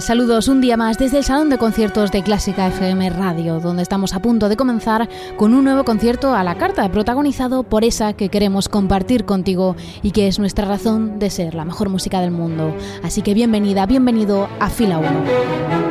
Saludos un día más desde el Salón de Conciertos de Clásica FM Radio, donde estamos a punto de comenzar con un nuevo concierto a la carta, protagonizado por esa que queremos compartir contigo y que es nuestra razón de ser la mejor música del mundo. Así que bienvenida, bienvenido a Fila 1.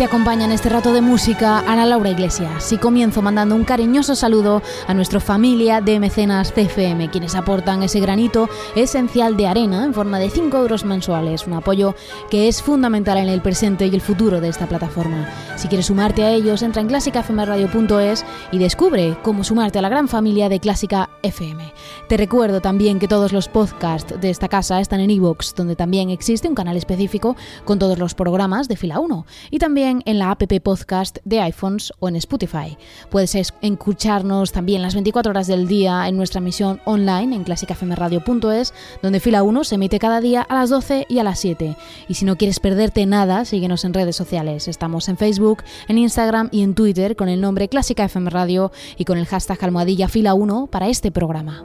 Te acompaña en este rato de música Ana Laura Iglesias y comienzo mandando un cariñoso saludo a nuestra familia de mecenas CFM, quienes aportan ese granito esencial de arena en forma de 5 euros mensuales, un apoyo que es fundamental en el presente y el futuro de esta plataforma. Si quieres sumarte a ellos, entra en clásicafmradio.es y descubre cómo sumarte a la gran familia de Clásica FM. Te recuerdo también que todos los podcasts de esta casa están en iVoox, donde también existe un canal específico con todos los programas de fila 1 y también en la app podcast de iPhones o en Spotify. Puedes escucharnos también las 24 horas del día en nuestra emisión online en clásicafmradio.es, donde Fila 1 se emite cada día a las 12 y a las 7. Y si no quieres perderte nada, síguenos en redes sociales. Estamos en Facebook, en Instagram y en Twitter con el nombre Clásica FM Radio y con el hashtag almohadilla Fila 1 para este programa.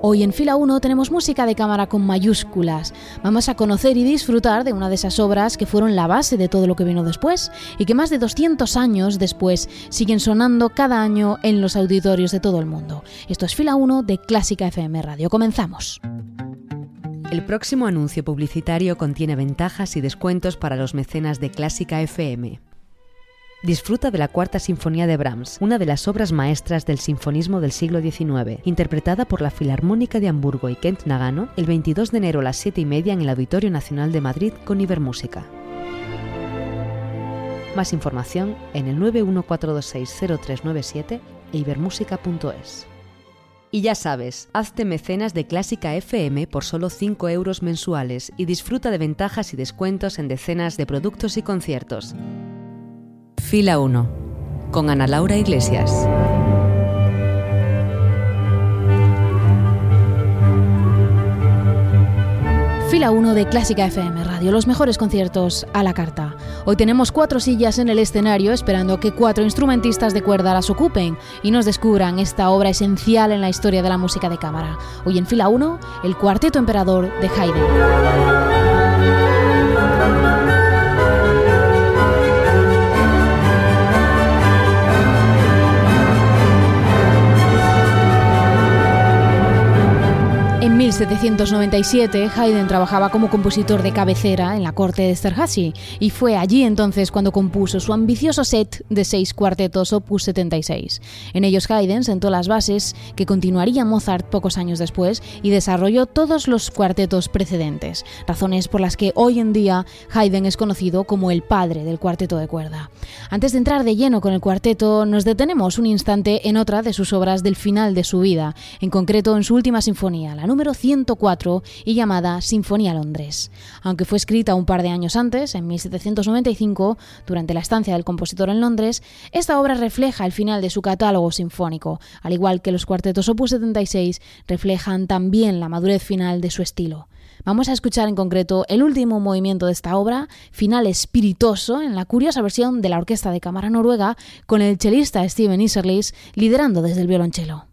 Hoy en fila 1 tenemos música de cámara con mayúsculas. Vamos a conocer y disfrutar de una de esas obras que fueron la base de todo lo que vino después y que más de 200 años después siguen sonando cada año en los auditorios de todo el mundo. Esto es fila 1 de Clásica FM Radio. Comenzamos. El próximo anuncio publicitario contiene ventajas y descuentos para los mecenas de Clásica FM. Disfruta de la Cuarta Sinfonía de Brahms, una de las obras maestras del sinfonismo del siglo XIX, interpretada por la Filarmónica de Hamburgo y Kent Nagano el 22 de enero a las 7 y media en el Auditorio Nacional de Madrid con Ibermúsica. Más información en el 914260397 e ibermúsica.es. Y ya sabes, hazte mecenas de Clásica FM por solo 5 euros mensuales y disfruta de ventajas y descuentos en decenas de productos y conciertos. Fila 1, con Ana Laura Iglesias. Fila 1 de Clásica FM Radio, los mejores conciertos a la carta. Hoy tenemos cuatro sillas en el escenario esperando que cuatro instrumentistas de cuerda las ocupen y nos descubran esta obra esencial en la historia de la música de cámara. Hoy en Fila 1, el Cuarteto Emperador de Haydn. 1797, Haydn trabajaba como compositor de cabecera en la corte de Esterházy y fue allí entonces cuando compuso su ambicioso set de seis cuartetos Opus 76. En ellos Haydn sentó las bases que continuaría Mozart pocos años después y desarrolló todos los cuartetos precedentes, razones por las que hoy en día Haydn es conocido como el padre del cuarteto de cuerda. Antes de entrar de lleno con el cuarteto, nos detenemos un instante en otra de sus obras del final de su vida, en concreto en su última sinfonía, la número 100 104 y llamada Sinfonía Londres. Aunque fue escrita un par de años antes, en 1795, durante la estancia del compositor en Londres, esta obra refleja el final de su catálogo sinfónico, al igual que los cuartetos Opus 76 reflejan también la madurez final de su estilo. Vamos a escuchar en concreto el último movimiento de esta obra, final espiritoso, en la curiosa versión de la Orquesta de Cámara Noruega, con el chelista Steven Iserlis liderando desde el violonchelo.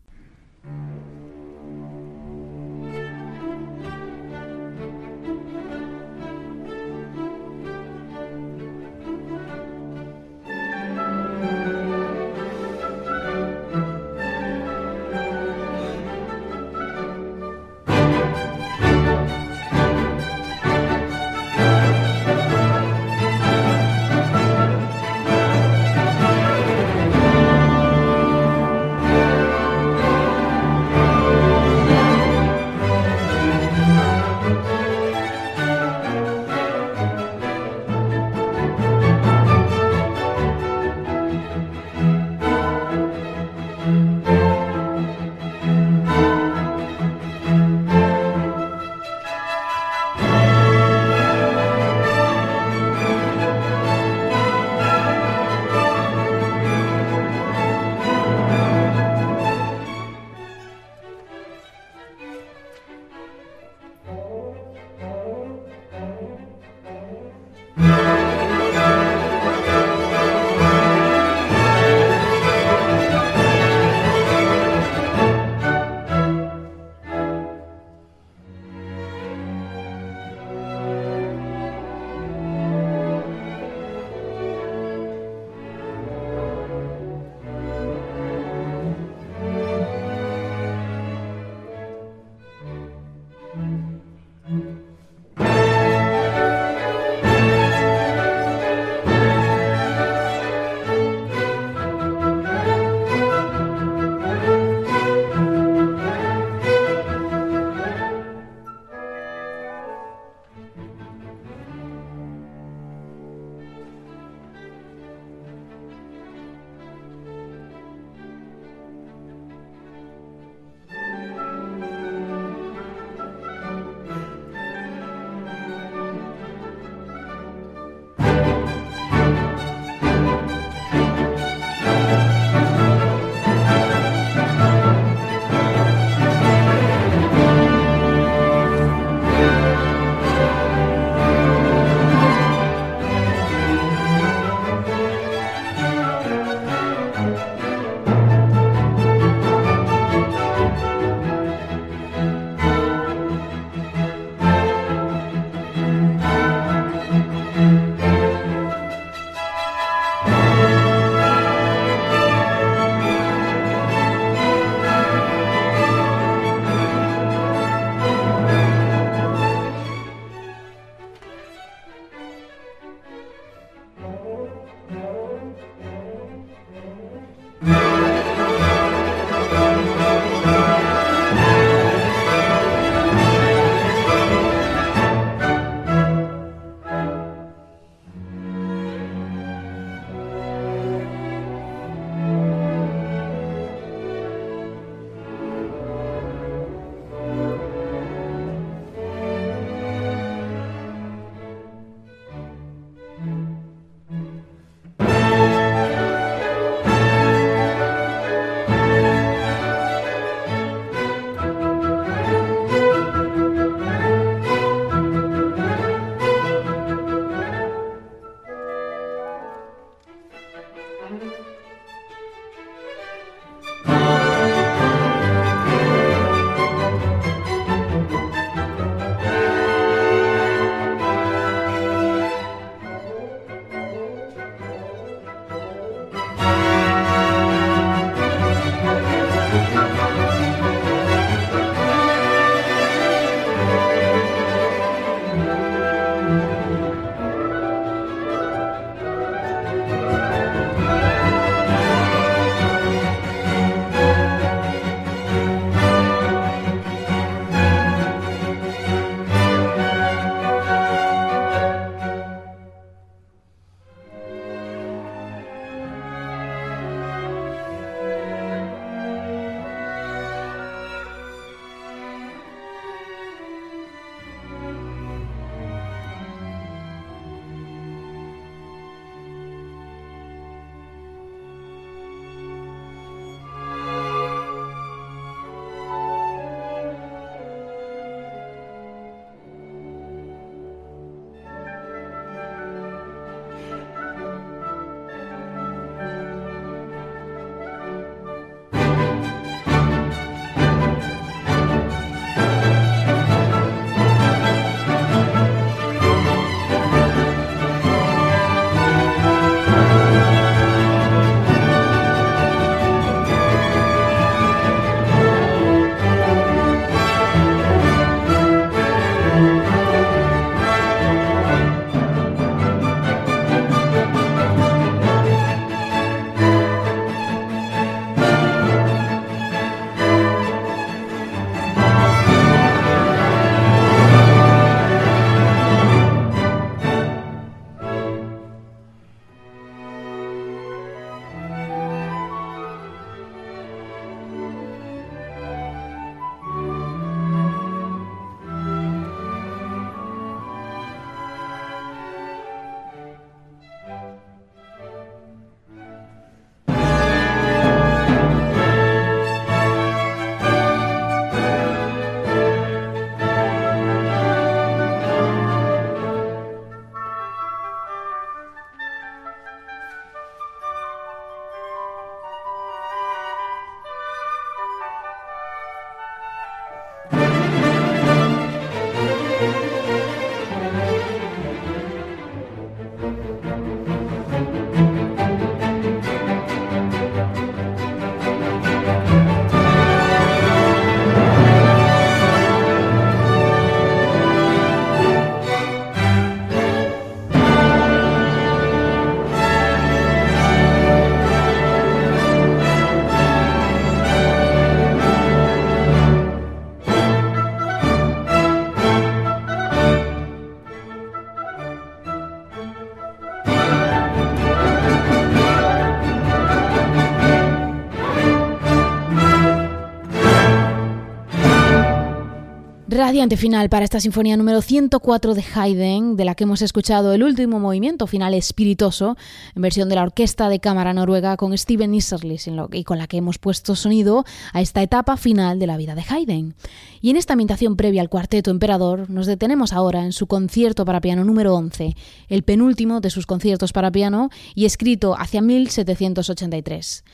Radiante final para esta sinfonía número 104 de Haydn, de la que hemos escuchado el último movimiento final espiritoso, en versión de la Orquesta de Cámara Noruega con Steven Isserlis, y con la que hemos puesto sonido a esta etapa final de la vida de Haydn. Y en esta ambientación previa al Cuarteto Emperador, nos detenemos ahora en su concierto para piano número 11, el penúltimo de sus conciertos para piano y escrito hacia 1783.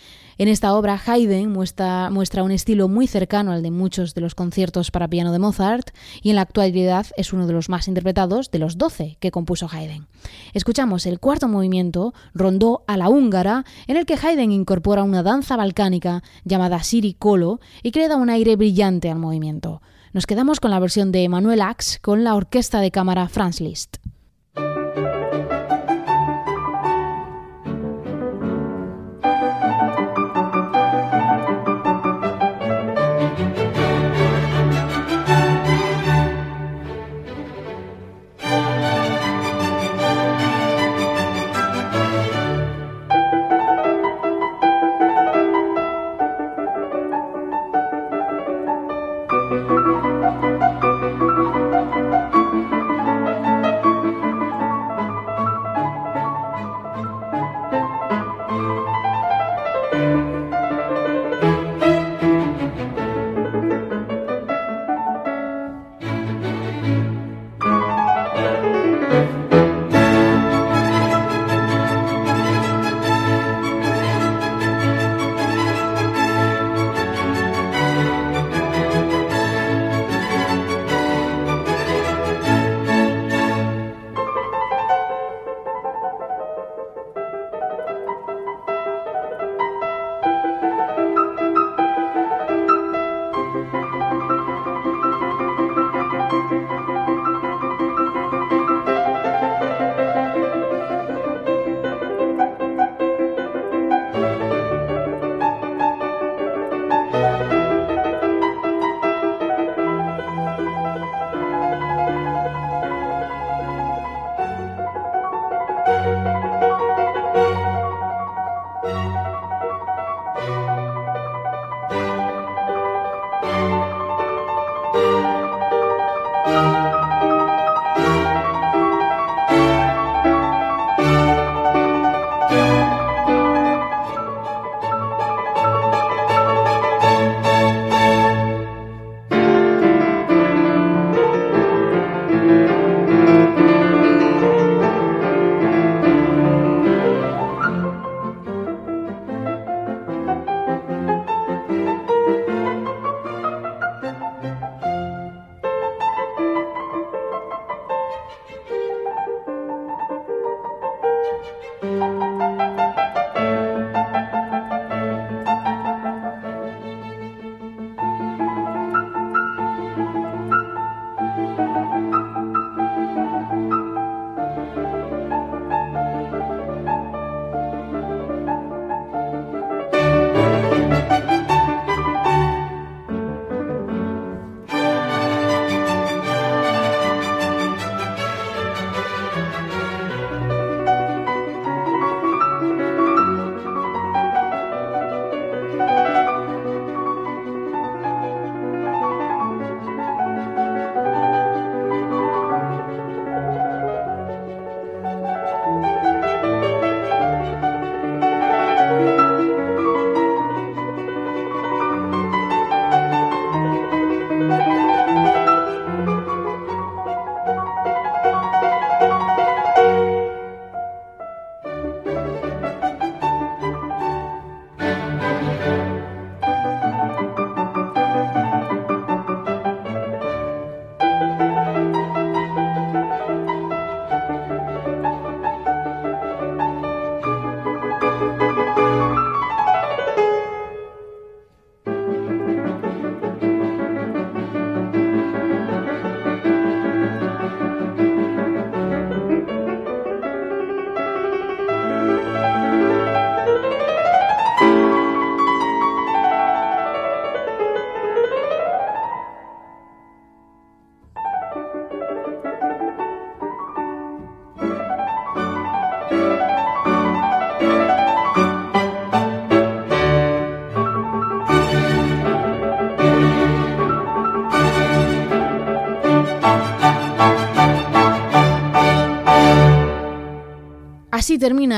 En esta obra, Haydn muestra, un estilo muy cercano al de muchos de los conciertos para piano de Mozart y en la actualidad es uno de los más interpretados de los doce que compuso Haydn. Escuchamos el cuarto movimiento, Rondó a la húngara, en el que Haydn incorpora una danza balcánica llamada Siri Colo y crea un aire brillante al movimiento. Nos quedamos con la versión de Manuel Ax con la orquesta de cámara Franz Liszt.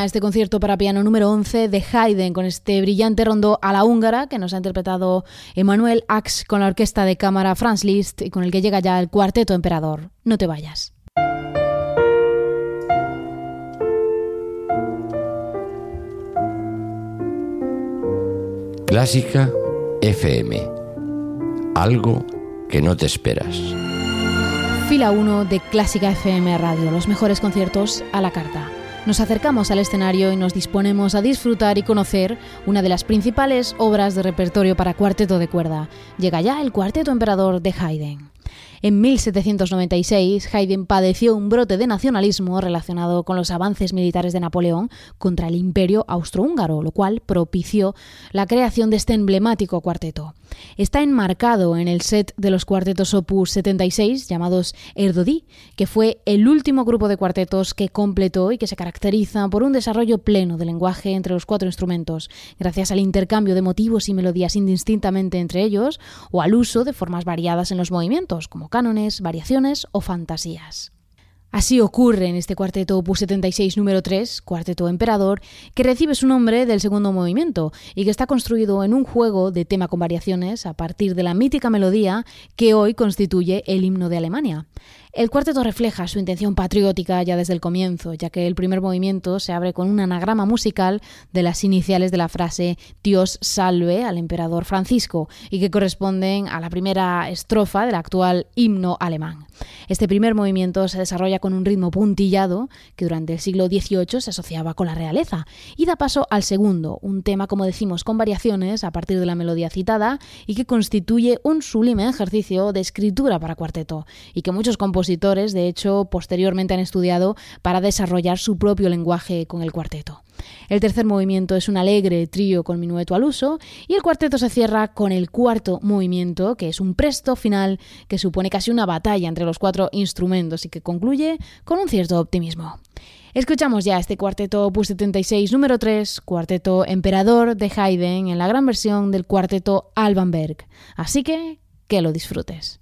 Este concierto para piano número 11 de Haydn con este brillante rondo a la húngara que nos ha interpretado Emanuel Ax con la orquesta de cámara Franz Liszt y con el que llega ya el cuarteto emperador. No te vayas. Clásica FM. Algo que no te esperas. Fila 1 de Clásica FM Radio, los mejores conciertos a la carta. Nos acercamos al escenario y nos disponemos a disfrutar y conocer una de las principales obras de repertorio para cuarteto de cuerda. Llega ya el Cuarteto Emperador de Haydn. En 1796, Haydn padeció un brote de nacionalismo relacionado con los avances militares de Napoleón contra el imperio austrohúngaro, lo cual propició la creación de este emblemático cuarteto. Está enmarcado en el set de los cuartetos Opus 76 llamados Erdodí, que fue el último grupo de cuartetos que completó y que se caracteriza por un desarrollo pleno del lenguaje entre los cuatro instrumentos, gracias al intercambio de motivos y melodías indistintamente entre ellos o al uso de formas variadas en los movimientos, como cánones, variaciones o fantasías. Así ocurre en este cuarteto Opus 76 número 3, Cuarteto Emperador, que recibe su nombre del segundo movimiento y que está construido en un juego de tema con variaciones a partir de la mítica melodía que hoy constituye el himno de Alemania. El cuarteto refleja su intención patriótica ya desde el comienzo, ya que el primer movimiento se abre con un anagrama musical de las iniciales de la frase Dios salve al emperador Francisco y que corresponden a la primera estrofa del actual himno alemán. Este primer movimiento se desarrolla con un ritmo puntillado que durante el siglo XVIII se asociaba con la realeza y da paso al segundo, un tema como decimos con variaciones a partir de la melodía citada y que constituye un sublime ejercicio de escritura para cuarteto y que muchos compositores de hecho, posteriormente han estudiado para desarrollar su propio lenguaje con el cuarteto. El tercer movimiento es un alegre trío con minueto al uso y el cuarteto se cierra con el cuarto movimiento, que es un presto final que supone casi una batalla entre los cuatro instrumentos y que concluye con un cierto optimismo. Escuchamos ya este cuarteto Opus 76 número 3, cuarteto Emperador de Haydn en la gran versión del cuarteto Alban Berg. Así que que lo disfrutes.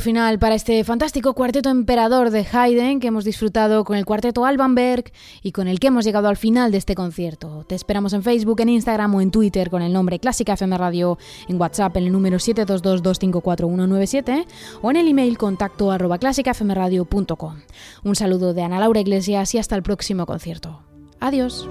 Final para este fantástico cuarteto emperador de Haydn que hemos disfrutado con el cuarteto Alban Berg y con el que hemos llegado al final de este concierto. Te esperamos en Facebook, en Instagram o en Twitter con el nombre Clásica FM Radio, en WhatsApp en el número 722-254-197 o en el email contacto arroba clásicafmradio.com. Un saludo de Ana Laura Iglesias y hasta el próximo concierto. Adiós.